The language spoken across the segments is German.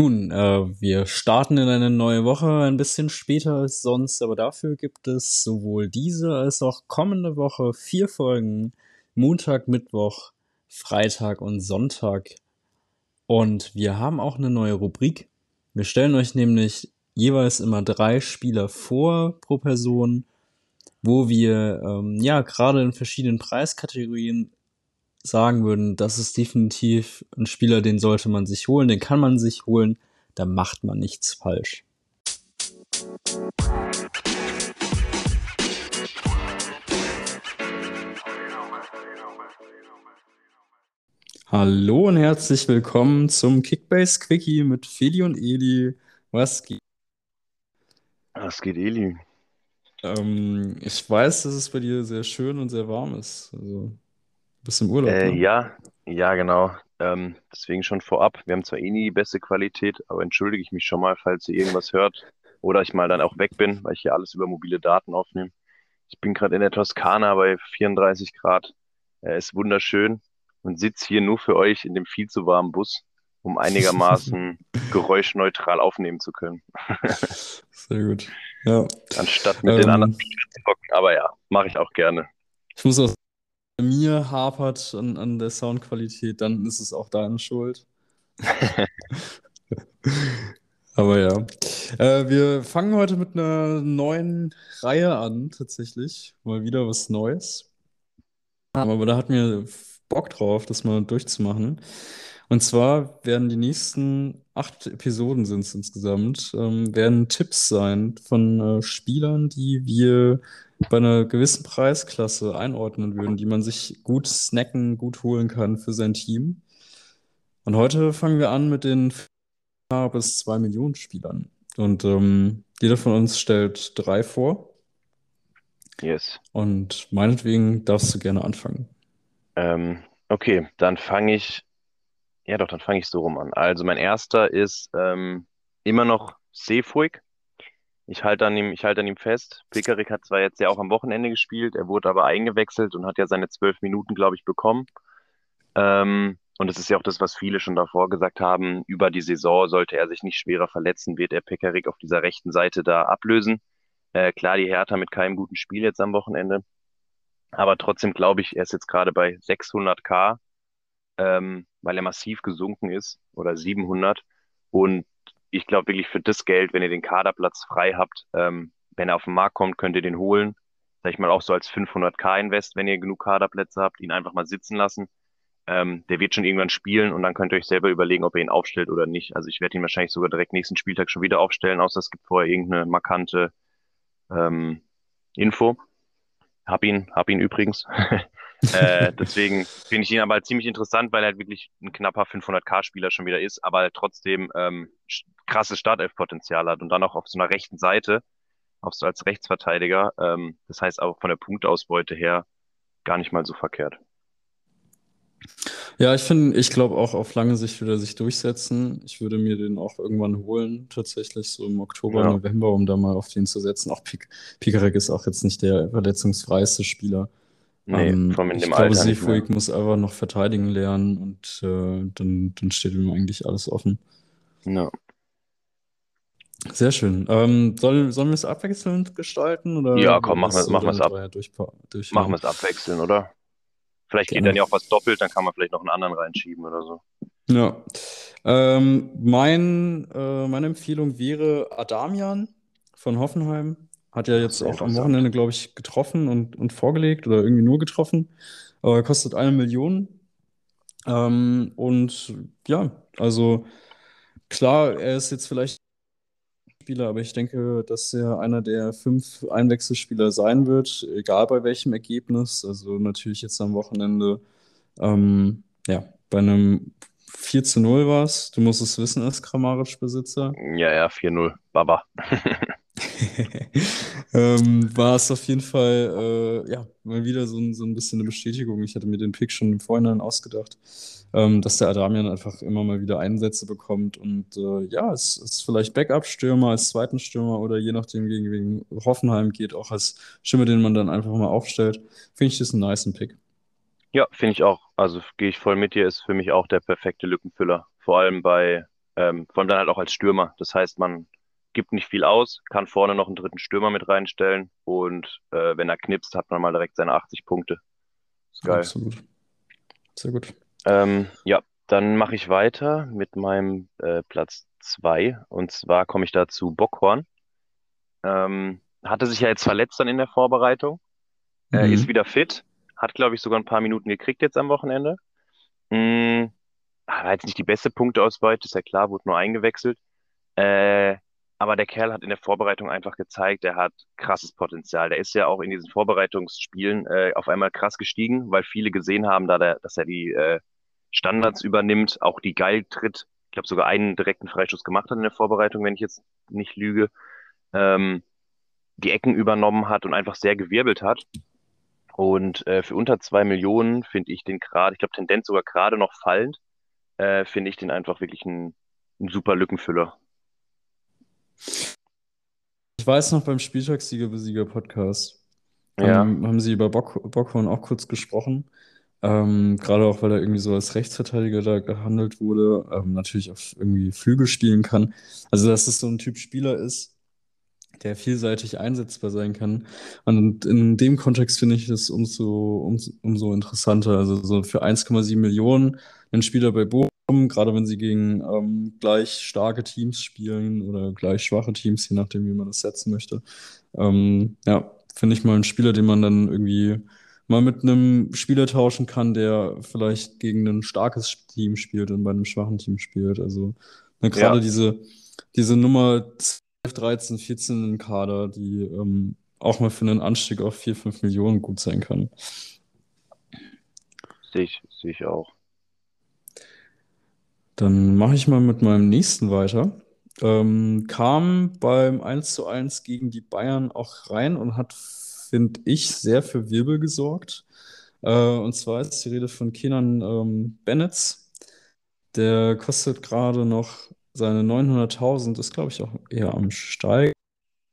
Nun, äh, wir starten in eine neue Woche ein bisschen später als sonst, aber dafür gibt es sowohl diese als auch kommende Woche vier Folgen. Montag, Mittwoch, Freitag und Sonntag. Und wir haben auch eine neue Rubrik. Wir stellen euch nämlich jeweils immer drei Spieler vor pro Person, wo wir ähm, ja gerade in verschiedenen Preiskategorien sagen würden, das ist definitiv ein Spieler, den sollte man sich holen, den kann man sich holen, da macht man nichts falsch. Hallo und herzlich willkommen zum Kickbase Quickie mit Feli und Eli. Was geht? Was geht, Eli? Ähm, ich weiß, dass es bei dir sehr schön und sehr warm ist. Also bist im Urlaub, Äh, ne? ja, ja, genau. Ähm, deswegen schon vorab. Wir haben zwar eh nie die beste Qualität, aber entschuldige ich mich schon mal, falls ihr irgendwas hört oder ich mal dann auch weg bin, weil ich hier alles über mobile Daten aufnehme. Ich bin gerade in der Toskana bei 34 Grad. Äh, ist wunderschön und sitze hier nur für euch in dem viel zu warmen Bus, um einigermaßen geräuschneutral aufnehmen zu können, Sehr gut. Ja. anstatt mit den anderen Ähm, zu hocken. Aber ja, mache ich auch gerne. ich muss auch mir hapert an, an der Soundqualität, dann ist es auch deine Schuld. Aber ja. Äh, wir fangen heute mit einer neuen Reihe an, tatsächlich. Mal wieder was Neues. Aber da hatten wir Bock drauf, das mal durchzumachen. Und zwar werden die nächsten acht Episoden sind es insgesamt, ähm, werden Tipps sein von äh, Spielern, die wir bei einer gewissen Preisklasse einordnen würden, die man sich gut snacken, gut holen kann für sein Team. Und heute fangen wir an mit den bis zwei Millionen Spielern. Und ähm, jeder von uns stellt drei vor. Yes. Und meinetwegen darfst du gerne anfangen. Ähm, okay, dann fange ich, ja doch, dann fange ich so rum an. Also mein erster ist ähm, immer noch Seefuig. Ich halte an ihm, an ihm fest. Pickerick hat zwar jetzt ja auch am Wochenende gespielt, er wurde aber eingewechselt und hat ja seine zwölf Minuten, glaube ich, bekommen. Ähm, und es ist ja auch das, was viele schon davor gesagt haben. Über die Saison sollte er sich nicht schwerer verletzen, wird er Pickerick auf dieser rechten Seite da ablösen. Äh, klar, die Hertha mit keinem guten Spiel jetzt am Wochenende. Aber trotzdem glaube ich, er ist jetzt gerade bei 600k, ähm, weil er massiv gesunken ist oder 700. Und ich glaube wirklich für das Geld, wenn ihr den Kaderplatz frei habt, ähm, wenn er auf den Markt kommt, könnt ihr den holen. Sag ich mal auch so als 500k Invest, wenn ihr genug Kaderplätze habt, ihn einfach mal sitzen lassen. Ähm, der wird schon irgendwann spielen und dann könnt ihr euch selber überlegen, ob ihr ihn aufstellt oder nicht. Also ich werde ihn wahrscheinlich sogar direkt nächsten Spieltag schon wieder aufstellen, außer es gibt vorher irgendeine markante ähm, Info. Hab ihn, hab ihn übrigens. äh, deswegen finde ich ihn aber ziemlich interessant, weil er halt wirklich ein knapper 500k-Spieler schon wieder ist, aber halt trotzdem ähm, krasses Startelf-Potenzial hat und dann auch auf so einer rechten Seite, auch so als Rechtsverteidiger. Ähm, das heißt auch von der Punktausbeute her gar nicht mal so verkehrt. Ja, ich finde, ich glaube auch auf lange Sicht wird er sich durchsetzen. Ich würde mir den auch irgendwann holen, tatsächlich so im Oktober, Ja, November, um da mal auf den zu setzen. Auch Pik Pikarek ist auch jetzt nicht der verletzungsfreiste Spieler. Nee, Ähm, vor allem in ich dem glaube, Alter mehr. Seefuig muss einfach noch verteidigen lernen und äh, dann, dann steht ihm eigentlich alles offen. Ja. Sehr schön. Ähm, soll, sollen wir es abwechselnd gestalten oder Ja, komm, machen wir, machen es ab, Dreier durchpa- machen wir es abwechseln, oder? Vielleicht geht Gerne. dann ja auch was doppelt, dann kann man vielleicht noch einen anderen reinschieben oder so. Ja. Ähm, mein, äh, meine Empfehlung wäre Adamian von Hoffenheim. Hat ja jetzt auch am. Wochenende, glaube ich, getroffen und, und vorgelegt oder irgendwie nur getroffen. Aber er kostet eine Million. Ähm, und ja, also klar, er ist jetzt vielleicht Spieler, aber ich denke, dass er einer der fünf Einwechselspieler sein wird, egal bei welchem Ergebnis. Also natürlich jetzt am Wochenende, ähm, ja, bei einem 4 zu 0 war es. Du musst es wissen als Kramaric-Besitzer. Ja, ja, 4-0. Baba. ähm, war es auf jeden Fall äh, ja, mal wieder so ein, so ein bisschen eine Bestätigung. Ich hatte mir den Pick schon im Vorhinein ausgedacht, ähm, dass der Adamian einfach immer mal wieder Einsätze bekommt und äh, ja, es ist vielleicht Backup-Stürmer als zweiten Stürmer oder je nachdem gegen, gegen Hoffenheim geht, auch als Stürmer, den man dann einfach mal aufstellt. Finde ich das einen nicen Pick. Ja, finde ich auch. Also gehe ich voll mit dir, ist für mich auch der perfekte Lückenfüller. Vor allem bei Ähm, vor allem dann halt auch als Stürmer. Das heißt, man gibt nicht viel aus, kann vorne noch einen dritten Stürmer mit reinstellen und äh, wenn er knipst, hat man mal direkt seine 80 Punkte. Ist geil. Absolut. Sehr gut. Ähm, ja, dann mache ich weiter mit meinem äh, Platz 2 und zwar komme ich da zu Bockhorn. Ähm, hatte sich ja jetzt verletzt dann in der Vorbereitung, mhm. äh, ist wieder fit, hat glaube ich sogar ein paar Minuten gekriegt jetzt am Wochenende. Mhm. War jetzt nicht die beste Punkteausbeute, ist ja klar, wurde nur eingewechselt. Äh, aber der Kerl hat in der Vorbereitung einfach gezeigt, er hat krasses Potenzial. Der ist ja auch in diesen Vorbereitungsspielen äh, auf einmal krass gestiegen, weil viele gesehen haben, da der, dass er die äh, Standards übernimmt, auch die geil tritt. Ich glaube, sogar einen direkten Freistoß gemacht hat in der Vorbereitung, wenn ich jetzt nicht lüge. Ähm, die Ecken übernommen hat und einfach sehr gewirbelt hat. Und äh, für unter zwei Millionen finde ich den gerade, ich glaube, Tendenz sogar gerade noch fallend, äh, finde ich den einfach wirklich ein, ein super Lückenfüller. Ich weiß noch beim Spieltagssieger-Besieger-Podcast Ja, haben, haben sie über Bock, Bockhorn auch kurz gesprochen. Ähm, gerade auch, weil er irgendwie so als Rechtsverteidiger da gehandelt wurde, ähm, natürlich auch irgendwie Flügel spielen kann. Also, dass es so ein Typ Spieler ist, der vielseitig einsetzbar sein kann. Und in dem Kontext finde ich das umso, umso, umso interessanter. Also so für 1,7 Millionen ein Spieler bei Bochum, gerade wenn sie gegen ähm, gleich starke Teams spielen oder gleich schwache Teams, je nachdem, wie man das setzen möchte. Ähm, ja, finde ich mal einen Spieler, den man dann irgendwie mal mit einem Spieler tauschen kann, der vielleicht gegen ein starkes Team spielt und bei einem schwachen Team spielt. Also ne, gerade ja, diese, diese Nummer 13, 14 im Kader, die ähm, auch mal für einen Anstieg auf 4, 5 Millionen gut sein kann. sehe ich, sehe ich auch. Dann mache ich mal mit meinem nächsten weiter. Ähm, kam beim 1 zu 1 gegen die Bayern auch rein und hat, finde ich, sehr für Wirbel gesorgt. Äh, und zwar ist die Rede von Kenan ähm, Bennett. Der kostet gerade noch seine 900.000, ist glaube ich auch eher am Steigen,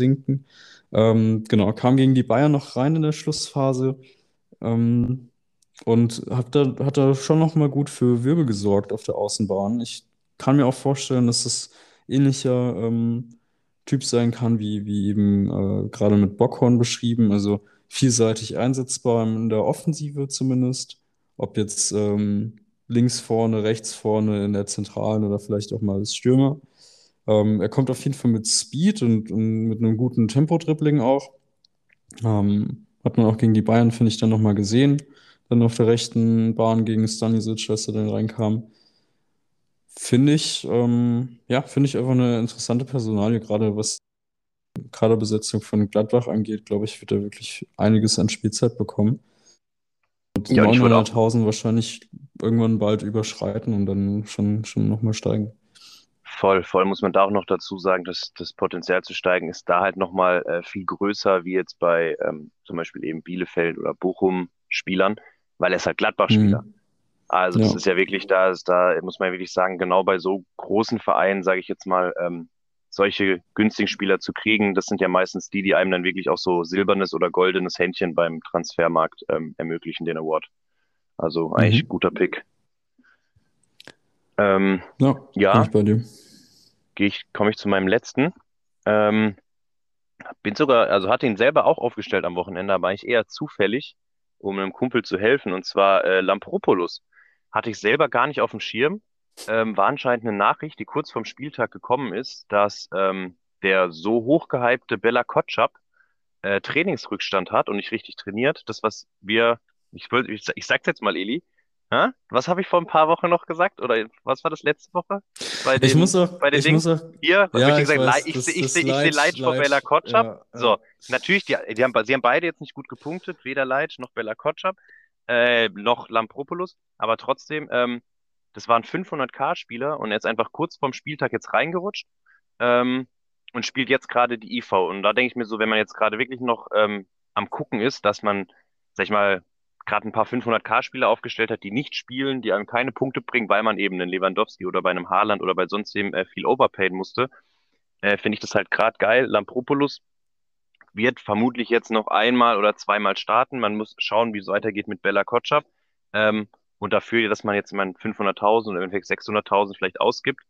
sinken. Ähm, genau, kam gegen die Bayern noch rein in der Schlussphase. Ähm, und hat da, hat da schon nochmal gut für Wirbel gesorgt auf der Außenbahn. Ich kann mir auch vorstellen, dass es ähnlicher ähm, Typ sein kann, wie, wie eben äh, gerade mit Bockhorn beschrieben. Also vielseitig einsetzbar in der Offensive zumindest. Ob jetzt ähm, links vorne, rechts vorne in der Zentralen oder vielleicht auch mal als Stürmer. Ähm, er kommt auf jeden Fall mit Speed und, und mit einem guten Tempo-Dribbling auch. Ähm, hat man auch gegen die Bayern, finde ich, dann nochmal gesehen. Dann auf der rechten Bahn gegen Stanisic, als er dann reinkam. Finde ich, ähm, ja, finde ich einfach eine interessante Personalie, gerade was Kaderbesetzung von Gladbach angeht, glaube ich, wird er wirklich einiges an Spielzeit bekommen. Und Ja, und ich würde auch, 900.000 wahrscheinlich irgendwann bald überschreiten und dann schon, schon nochmal steigen. voll, voll muss man da auch noch dazu sagen, dass das Potenzial zu steigen ist da halt nochmal äh, viel größer wie jetzt bei ähm, zum Beispiel eben Bielefeld oder Bochum Spielern, weil er ist halt Gladbach-Spieler. Mhm. Also das Ja. ist ja wirklich, da ist, da muss man ja wirklich sagen, genau bei so großen Vereinen, sage ich jetzt mal, ähm, solche günstigen Spieler zu kriegen, das sind ja meistens die, die einem dann wirklich auch so silbernes oder goldenes Händchen beim Transfermarkt ähm, ermöglichen, den Award. Also eigentlich Mhm. guter Pick. Ähm, Ja, ja, ich bei dir. ich, komme ich zu meinem letzten. Ähm, bin sogar, also hatte ihn selber auch aufgestellt am Wochenende, aber eigentlich eher zufällig, um einem Kumpel zu helfen, und zwar äh, Lampropoulos. Hatte ich selber gar nicht auf dem Schirm. Ähm, war anscheinend eine Nachricht, die kurz vorm Spieltag gekommen ist, dass ähm, der so hochgehypte Bella Kotschap äh, Trainingsrückstand hat und nicht richtig trainiert. Das, was wir, ich, ich, ich sag's jetzt mal, Eli, hä? Was habe ich vor ein paar Wochen noch gesagt? Oder was war das letzte Woche? Bei Ich muss den, auch, bei den ich muss Dings? auch, Hier, ja, ich gesagt? Weiß, Ich, das, ich, das sehe Leid, Leitsch vor Bella Kotschap. ja, So, ja. natürlich, die, die haben, sie haben beide jetzt nicht gut gepunktet, weder Leitsch noch Bella Kotschap, äh, noch Lampropoulos, aber trotzdem, ähm, das waren 500k-Spieler und er ist einfach kurz vorm Spieltag jetzt reingerutscht ähm, und spielt jetzt gerade die IV. Und da denke ich mir so, wenn man jetzt gerade wirklich noch ähm, am Gucken ist, dass man, sag ich mal, gerade ein paar 500k-Spieler aufgestellt hat, die nicht spielen, die einem keine Punkte bringen, weil man eben einen Lewandowski oder bei einem Haaland oder bei sonst wem äh, viel overpayen musste, äh, finde ich das halt gerade geil. Lampropoulos wird vermutlich jetzt noch einmal oder zweimal starten. Man muss schauen, wie es weitergeht mit Bella Kotschap. Ähm, und dafür, dass man jetzt mal 500.000 oder eventuell 600.000 vielleicht ausgibt,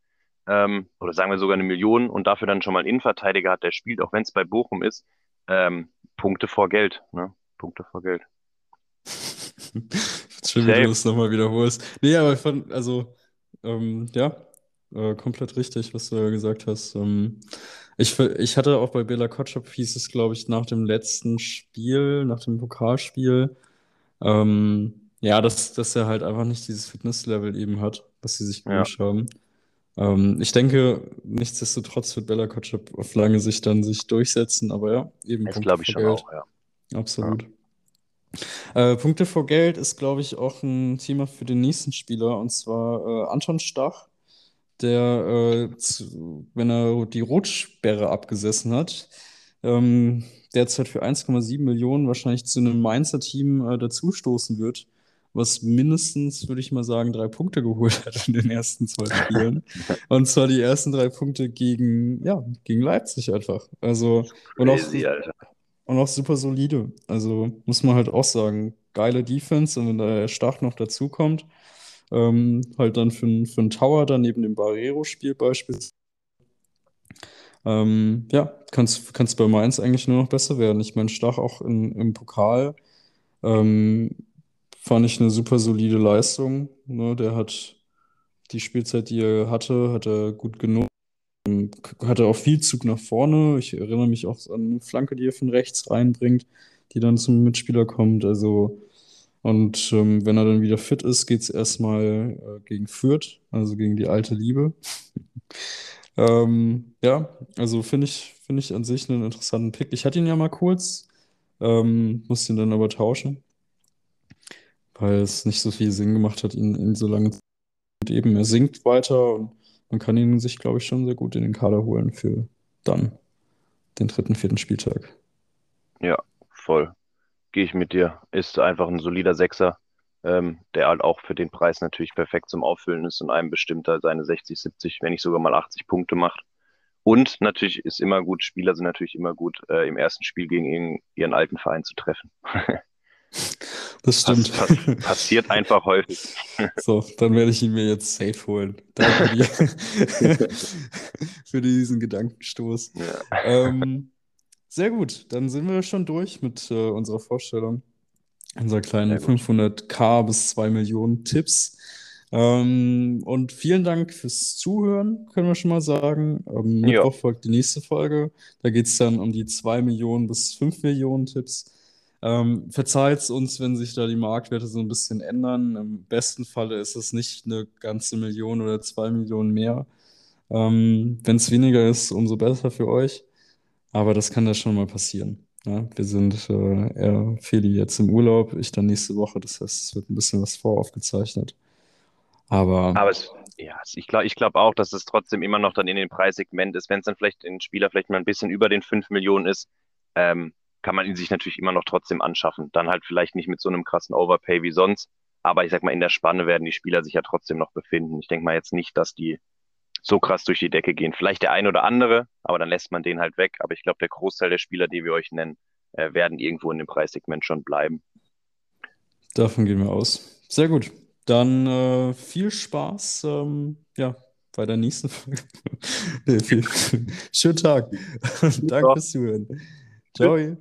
ähm, oder sagen wir sogar eine Million und dafür dann schon mal einen Innenverteidiger hat, der spielt, auch wenn es bei Bochum ist, ähm, Punkte vor Geld. Ne? Punkte vor Geld. Schön, wie du das nochmal wiederholst. Nee, aber ich fand, also, ähm, ja, äh, komplett richtig, was du ja gesagt hast. Ähm, ich, ich hatte auch bei Bela Kotschap, hieß es, glaube ich, nach dem letzten Spiel, nach dem Pokalspiel, ähm, ja, dass, dass er halt einfach nicht dieses Fitnesslevel eben hat, was sie sich Ja, gewünscht haben. Ähm, ich denke, nichtsdestotrotz wird Bella Kotschap auf lange Sicht dann sich durchsetzen, aber ja, eben das glaube ich schon auch, ja. Ja, Absolut. Äh, Punkte vor Geld ist, glaube ich, auch ein Thema für den nächsten Spieler, und zwar äh, Anton Stach, der, äh, zu, wenn er die Rotsperre abgesessen hat, ähm, derzeit für 1,7 Millionen wahrscheinlich zu einem Mainzer Team äh, dazustoßen wird, was mindestens, würde ich mal sagen, drei Punkte geholt hat in den ersten zwei Spielen. Und zwar die ersten drei Punkte gegen, ja, gegen Leipzig einfach. Also, und auch, Crazy. Und auch super solide. Also muss man halt auch sagen, geile Defense und wenn da der Stach noch dazukommt, ähm, halt dann für, für einen Tower dann neben dem Barrero-Spiel beispielsweise, ähm, ja, kann es bei Mainz eigentlich nur noch besser werden. Ich meine, Stach auch in, im Pokal ähm, fand ich eine super solide Leistung. Ne? Der hat die Spielzeit, die er hatte, hat er gut genutzt. Hatte auch viel Zug nach vorne. Ich erinnere mich auch an eine Flanke, die er von rechts reinbringt, die dann zum Mitspieler kommt. Also, und ähm, wenn er dann wieder fit ist, geht es erstmal äh, gegen Fürth, also gegen die alte Liebe. Ähm, ja, also finde ich, finde ich an sich einen interessanten Pick. Ich hatte ihn ja mal kurz, ähm, musste ihn dann aber tauschen, weil es nicht so viel Sinn gemacht hat, ihn, ihn so lange zu. Und eben, er sinkt weiter und man kann ihn sich, glaube ich, schon sehr gut in den Kader holen für dann den dritten, vierten Spieltag. Ja, voll. Gehe ich mit dir. Ist einfach ein solider Sechser, ähm, der halt auch für den Preis natürlich perfekt zum Auffüllen ist und einem bestimmt halt seine 60, 70, wenn nicht sogar mal 80 Punkte macht. Und natürlich ist immer gut, Spieler sind natürlich immer gut, äh, im ersten Spiel gegen ihren, ihren alten Verein zu treffen. Das Pass, stimmt. pass, passiert einfach häufig. So, dann werde ich ihn mir jetzt safe holen. Danke dir für diesen Gedankenstoß. Ja, Ähm, sehr gut, dann sind wir schon durch mit äh, unserer Vorstellung, kleinen sehr gut. 500k bis 2 Millionen Tipps. Ähm, und vielen Dank fürs Zuhören, können wir schon mal sagen. Ähm, Ja, Mittwoch folgt die nächste Folge. Da geht es dann um die 2 Millionen bis 5 Millionen Tipps. Ähm, verzeiht uns, wenn sich da die Marktwerte so ein bisschen ändern. Im besten Falle ist es nicht eine ganze Million oder 2 Millionen mehr. Ähm, wenn es weniger ist, umso besser für euch. Aber das kann ja schon mal passieren. Ja, wir sind, äh, er, Feli jetzt im Urlaub, ich dann nächste Woche. Das heißt, es wird ein bisschen was voraufgezeichnet. Aber aber es, ja, ich glaube, ich glaube auch, dass es trotzdem immer noch dann in dem Preissegment ist. Wenn es dann vielleicht ein Spieler vielleicht mal ein bisschen über den 5 Millionen ist, ähm, kann man ihn sich natürlich immer noch trotzdem anschaffen. Dann halt vielleicht nicht mit so einem krassen Overpay wie sonst. Aber ich sag mal, in der Spanne werden die Spieler sich ja trotzdem noch befinden. Ich denke mal jetzt nicht, dass die so krass durch die Decke gehen. Vielleicht der ein oder andere, aber dann lässt man den halt weg. Aber ich glaube, der Großteil der Spieler, die wir euch nennen, äh, werden irgendwo in dem Preissegment schon bleiben. davon gehen wir aus. Sehr gut. Dann äh, viel Spaß, ähm, ja, bei der nächsten Folge. Nee, viel, schönen Tag. Danke fürs Zuhören. Ciao.